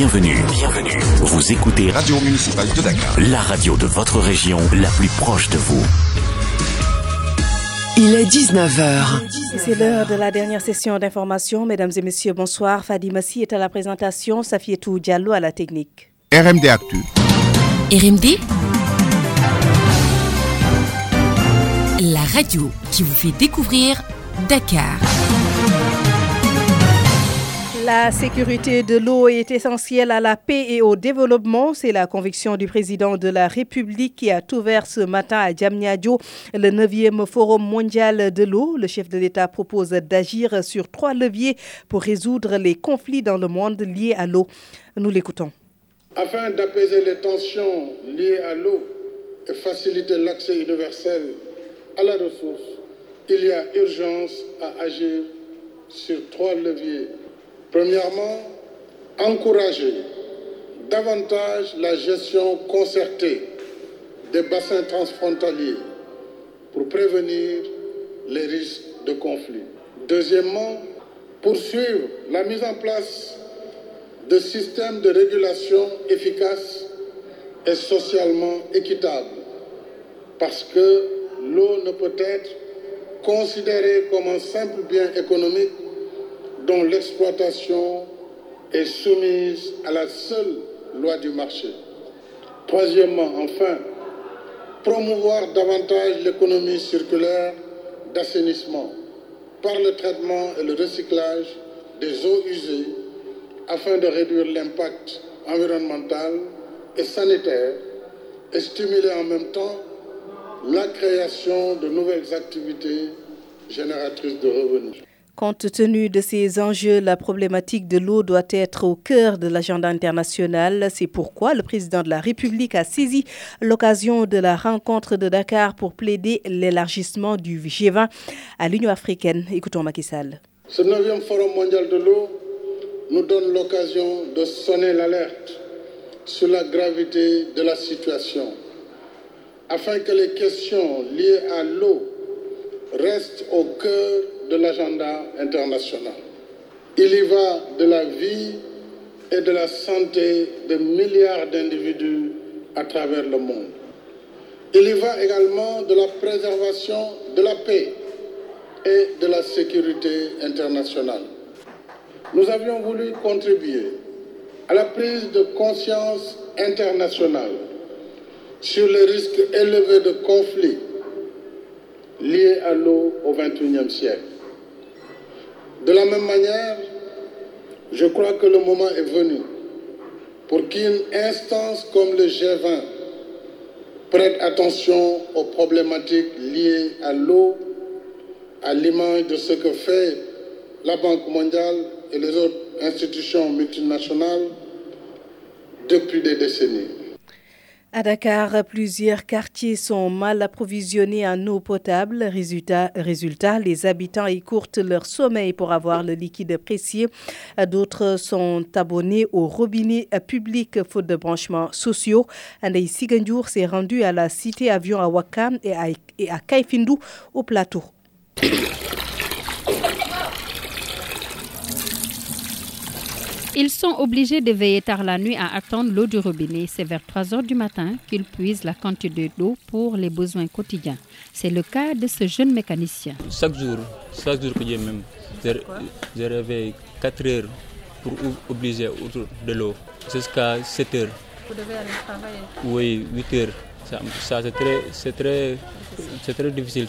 Bienvenue. Bienvenue. Vous écoutez Radio Municipale de Dakar. La radio de votre région, la plus proche de vous. Il est 19h. C'est l'heure de la dernière session d'information. Mesdames et messieurs, bonsoir. Fadi Massi est à la présentation, Safietou Diallo à la technique. RMD Actu. RMD La radio qui vous fait découvrir Dakar. La sécurité de l'eau est essentielle à la paix et au développement. C'est la conviction du président de la République qui a ouvert ce matin à Djamnyadjo le 9e Forum mondial de l'eau. Le chef de l'État propose d'agir sur trois leviers pour résoudre les conflits dans le monde liés à l'eau. Nous l'écoutons. Afin d'apaiser les tensions liées à l'eau et faciliter l'accès universel à la ressource, il y a urgence à agir sur trois leviers Premièrement, encourager davantage la gestion concertée des bassins transfrontaliers pour prévenir les risques de conflit. Deuxièmement, poursuivre la mise en place de systèmes de régulation efficaces et socialement équitables, parce que l'eau ne peut être considérée comme un simple bien économique dont l'exploitation est soumise à la seule loi du marché. Troisièmement, enfin, promouvoir davantage l'économie circulaire d'assainissement par le traitement et le recyclage des eaux usées afin de réduire l'impact environnemental et sanitaire et stimuler en même temps la création de nouvelles activités génératrices de revenus. Compte tenu de ces enjeux, la problématique de l'eau doit être au cœur de l'agenda international. C'est pourquoi le président de la République a saisi l'occasion de la rencontre de Dakar pour plaider l'élargissement du G20 à l'Union africaine. Écoutons Macky Sall. Ce 9e Forum mondial de l'eau nous donne l'occasion de sonner l'alerte sur la gravité de la situation, afin que les questions liées à l'eau restent au cœur de l'agenda international. Il y va de la vie et de la santé de milliards d'individus à travers le monde. Il y va également de la préservation de la paix et de la sécurité internationale. Nous avions voulu contribuer à la prise de conscience internationale sur les risques élevés de conflits liés à l'eau au XXIe siècle. De la même manière, je crois que le moment est venu pour qu'une instance comme le G20 prête attention aux problématiques liées à l'eau, à l'image de ce que fait la Banque mondiale et les autres institutions multinationales depuis des décennies. À Dakar, plusieurs quartiers sont mal approvisionnés en eau potable. Résultat, les habitants écourtent leur sommeil pour avoir le liquide précieux. D'autres sont abonnés au robinet public faute de branchements sociaux. Andei Siganjour s'est rendu à la cité avion à Wakam et à, et à Kaifindou au plateau. Ils sont obligés de veiller tard la nuit à attendre l'eau du robinet. C'est vers 3 heures du matin qu'ils puisent la quantité d'eau pour les besoins quotidiens. C'est le cas de ce jeune mécanicien. Chaque jour, chaque jour que j'ai même, je réveille 4 heures pour obliger autour de l'eau jusqu'à 7 heures. Vous devez aller travailler Oui, 8 heures. Ça, ça c'est très, c'est très, c'est très difficile.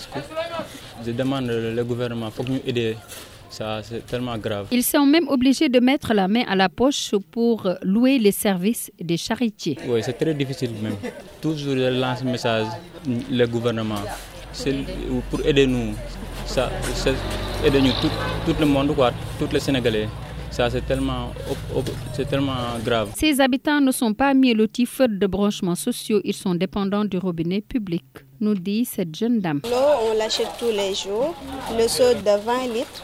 Je demande le gouvernement, il faut nous aider. Ça, c'est tellement grave. Ils sont même obligés de mettre la main à la poche pour louer les services des charitiers. Oui, c'est très difficile même. Toujours je lance un message le gouvernement c'est pour aider nous. Ça, nous, tout, tout le monde, quoi, tous les Sénégalais. Ça, c'est tellement, c'est tellement grave. Ces habitants ne sont pas mis lotis faute de branchements sociaux. Ils sont dépendants du robinet public, nous dit cette jeune dame. L'eau, on l'achète tous les jours. Le seau de 20 litres,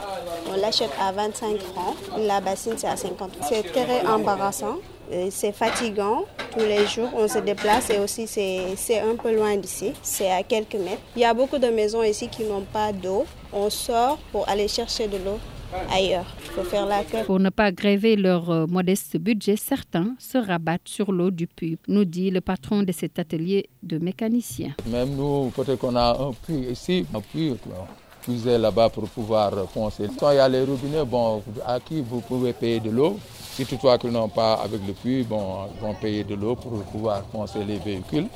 on l'achète à 25 francs. La bassine, c'est à 50 C'est très embarrassant. C'est fatigant. Tous les jours, on se déplace et aussi c'est un peu loin d'ici. C'est à quelques mètres. Il y a beaucoup de maisons ici qui n'ont pas d'eau. On sort pour aller chercher de l'eau ailleurs. Il faut faire la queue. Pour ne pas gréver leur euh, modeste budget, certains se rabattent sur l'eau du puits, nous dit le patron de cet atelier de mécaniciens. Même nous, peut-être qu'on a un puits ici, un puits, puiser là-bas pour pouvoir poncer. Quand il y a les robinets, bon, à qui vous pouvez payer de l'eau? Si toutefois qu'ils n'ont pas avec le puits, bon, ils vont payer de l'eau pour pouvoir poncer les véhicules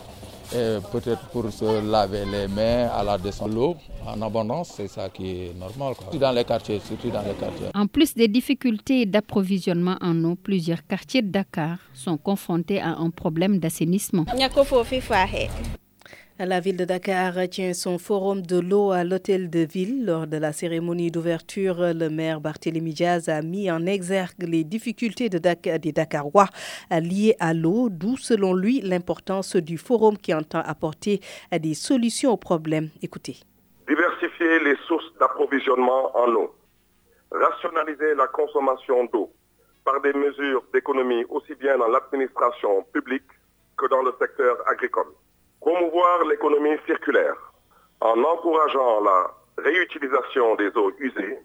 peut-être pour se laver les mains à la descente de l'eau en abondance, c'est ça qui est normal. Quoi. Dans les quartiers, surtout dans les quartiers. En plus des difficultés d'approvisionnement en eau, plusieurs quartiers de Dakar sont confrontés à un problème d'assainissement. La ville de Dakar tient son forum de l'eau à l'hôtel de ville. Lors de la cérémonie d'ouverture, le maire Barthélémy Diaz a mis en exergue les difficultés de des Dakarois liées à l'eau, d'où selon lui l'importance du forum qui entend apporter des solutions aux problèmes. Écoutez. Diversifier les sources d'approvisionnement en eau, rationaliser la consommation d'eau par des mesures d'économie aussi bien dans l'administration publique que dans le secteur agricole Promouvoir l'économie circulaire en encourageant la réutilisation des eaux usées,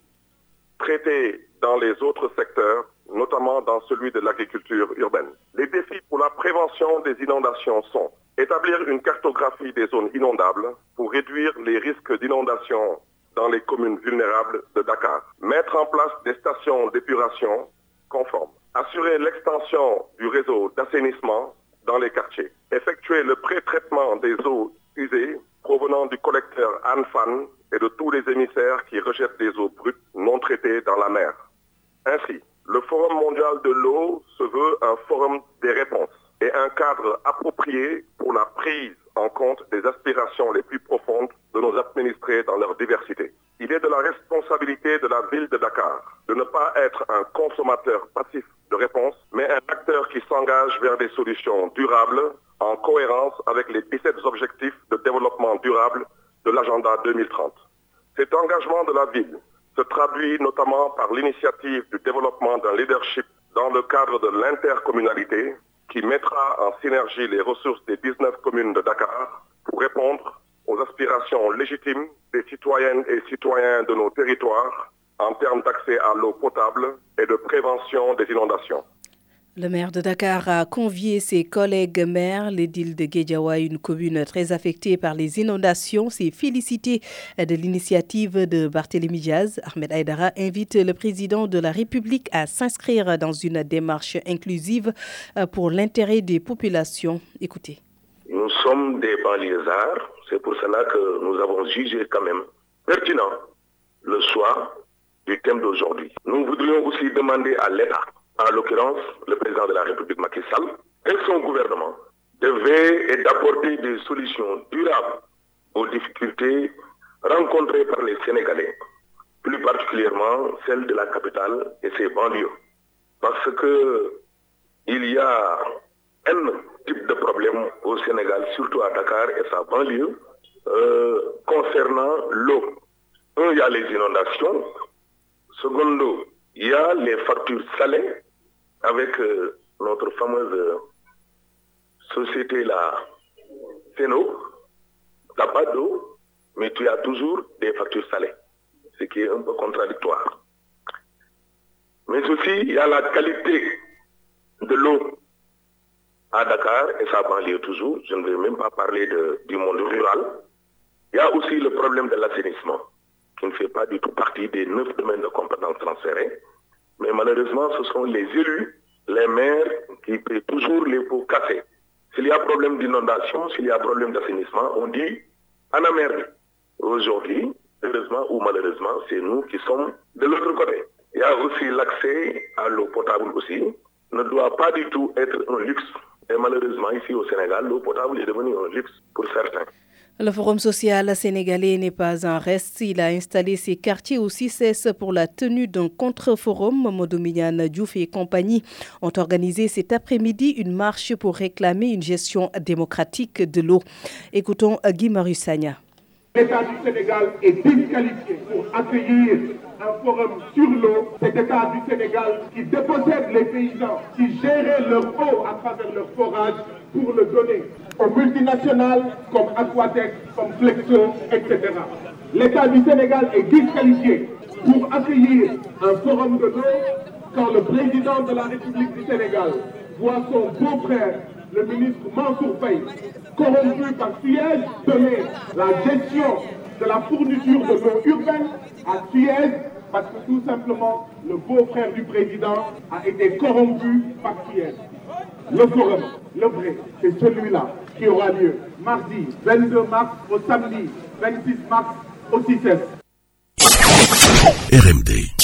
traitées dans les autres secteurs, notamment dans celui de l'agriculture urbaine. Les défis pour la prévention des inondations sont établir une cartographie des zones inondables pour réduire les risques d'inondation dans les communes vulnérables de Dakar, mettre en place des stations d'épuration conformes, assurer l'extension du réseau d'assainissement dans les quartiers. Effectuer le pré-traitement des eaux usées provenant du collecteur Anfan et de tous les émissaires qui rejettent des eaux brutes non traitées dans la mer. Ainsi, le Forum mondial de l'eau se veut un forum des réponses et un cadre approprié pour la prise en compte des aspirations les plus profondes de nos administrés dans leur diversité. Il est de la responsabilité de la ville de Dakar de ne pas être un consommateur passif de réponses, mais un acteur qui s'engage vers des solutions durables en cohérence avec les 17 objectifs de développement durable de l'agenda 2030. Cet engagement de la ville se traduit notamment par l'initiative du développement d'un leadership dans le cadre de l'intercommunalité qui mettra en synergie les ressources des 19 communes de Dakar pour répondre aux aspirations légitimes des citoyennes et citoyens de nos territoires en termes d'accès à l'eau potable et de prévention des inondations. Le maire de Dakar a convié ses collègues maires. L'édile de Guédiawa, une commune très affectée par les inondations, s'est félicité de l'initiative de Barthélémy Diaz. Ahmed Aïdara invite le président de la République à s'inscrire dans une démarche inclusive pour l'intérêt des populations. Écoutez. Nous sommes des banlieusards. C'est pour cela que nous avons jugé quand même pertinent le choix du thème d'aujourd'hui. Nous voudrions aussi demander à l'État en l'occurrence le président de la République Macky Sall, et son gouvernement devait et d'apporter des solutions durables aux difficultés rencontrées par les Sénégalais, plus particulièrement celles de la capitale et ses banlieues. Parce que il y a un type de problème au Sénégal, surtout à Dakar et sa banlieue, euh, concernant l'eau. Un, il y a les inondations. Secondo, il y a les factures salées avec euh, notre fameuse société, la Ceno, n'as pas d'eau, mais tu as toujours des factures salées, ce qui est un peu contradictoire. Mais aussi, il y a la qualité de l'eau à Dakar et sa banlieue toujours. Je ne vais même pas parler du monde rural. Il y a aussi le problème de l'assainissement, qui ne fait pas du tout partie des neuf domaines de compétences transférés. Mais malheureusement, ce sont les élus, les maires qui paient toujours les pots cassés. S'il y a problème d'inondation, s'il y a problème d'assainissement, on dit en merde. Aujourd'hui, heureusement ou malheureusement, c'est nous qui sommes de l'autre côté. Il y a aussi l'accès à l'eau potable aussi, ne doit pas du tout être un luxe. Et malheureusement, ici au Sénégal, l'eau potable est devenue un luxe pour certains. Le Forum social sénégalais n'est pas en reste. Il a installé ses quartiers au CICES pour la tenue d'un contre-forum. Modominian Diouf et compagnie ont organisé cet après-midi une marche pour réclamer une gestion démocratique de l'eau. Écoutons Guy Marussagna. L'État du Sénégal est disqualifié pour accueillir un forum sur l'eau. C'est l'État du Sénégal qui dépossède les paysans qui géraient leur eau à travers leur forage pour le donner aux multinationales comme Aquatec, comme Flexo, etc. L'État du Sénégal est disqualifié pour accueillir un forum de l'eau quand le président de la République du Sénégal voit son beau-frère, le ministre Mansour Faye, corrompu par Suez, donner la gestion de la fourniture de l'eau urbaine à Suez parce que tout simplement le beau-frère du président a été corrompu par Suez. Le forum, le vrai, c'est celui-là qui aura lieu mardi 22 mars au samedi 26 mars au 6 RMD.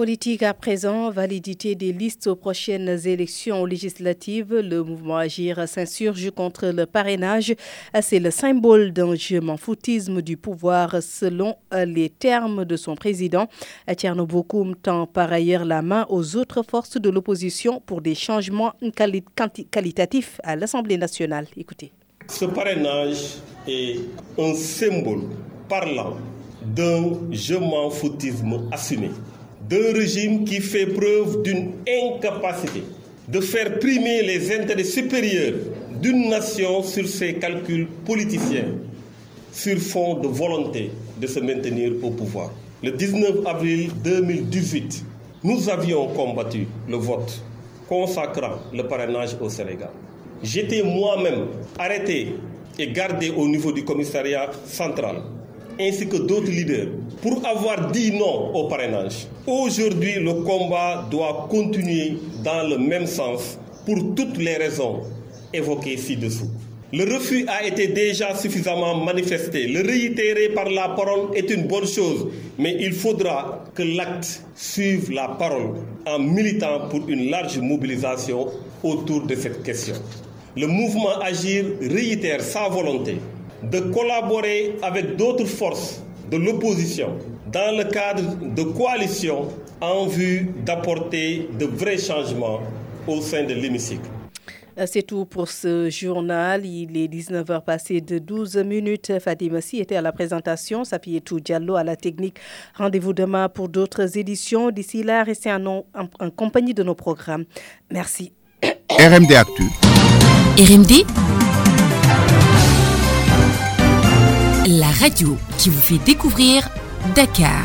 Politique à présent, validité des listes aux prochaines élections législatives. Le mouvement Agir s'insurge contre le parrainage. C'est le symbole d'un jeu foutisme du pouvoir selon les termes de son président. Tierno Bokoum tend par ailleurs la main aux autres forces de l'opposition pour des changements qualitatifs à l'Assemblée nationale. Écoutez. Ce parrainage est un symbole parlant d'un je m'en foutisme assumé, d'un régime qui fait preuve d'une incapacité de faire primer les intérêts supérieurs d'une nation sur ses calculs politiciens, sur fond de volonté de se maintenir au pouvoir. Le 19 avril 2018, nous avions combattu le vote consacrant le parrainage au Sénégal. J'étais moi-même arrêté et gardé au niveau du commissariat central ainsi que d'autres leaders pour avoir dit non au parrainage. Aujourd'hui, le combat doit continuer dans le même sens pour toutes les raisons évoquées ci-dessous. Le refus a été déjà suffisamment manifesté. Le réitérer par la parole est une bonne chose, mais il faudra que l'acte suive la parole en militant pour une large mobilisation autour de cette question. Le mouvement Agir réitère sa volonté de collaborer avec d'autres forces de l'opposition dans le cadre de coalitions en vue d'apporter de vrais changements au sein de l'hémicycle. Euh, c'est tout pour ce journal. Il est 19h passé de 12 minutes. Fatima Si était à la présentation, Safi tout Diallo à la technique. Rendez-vous demain pour d'autres éditions. D'ici là, restez en, en compagnie de nos programmes. Merci. RMD Actu. RMD la radio qui vous fait découvrir Dakar.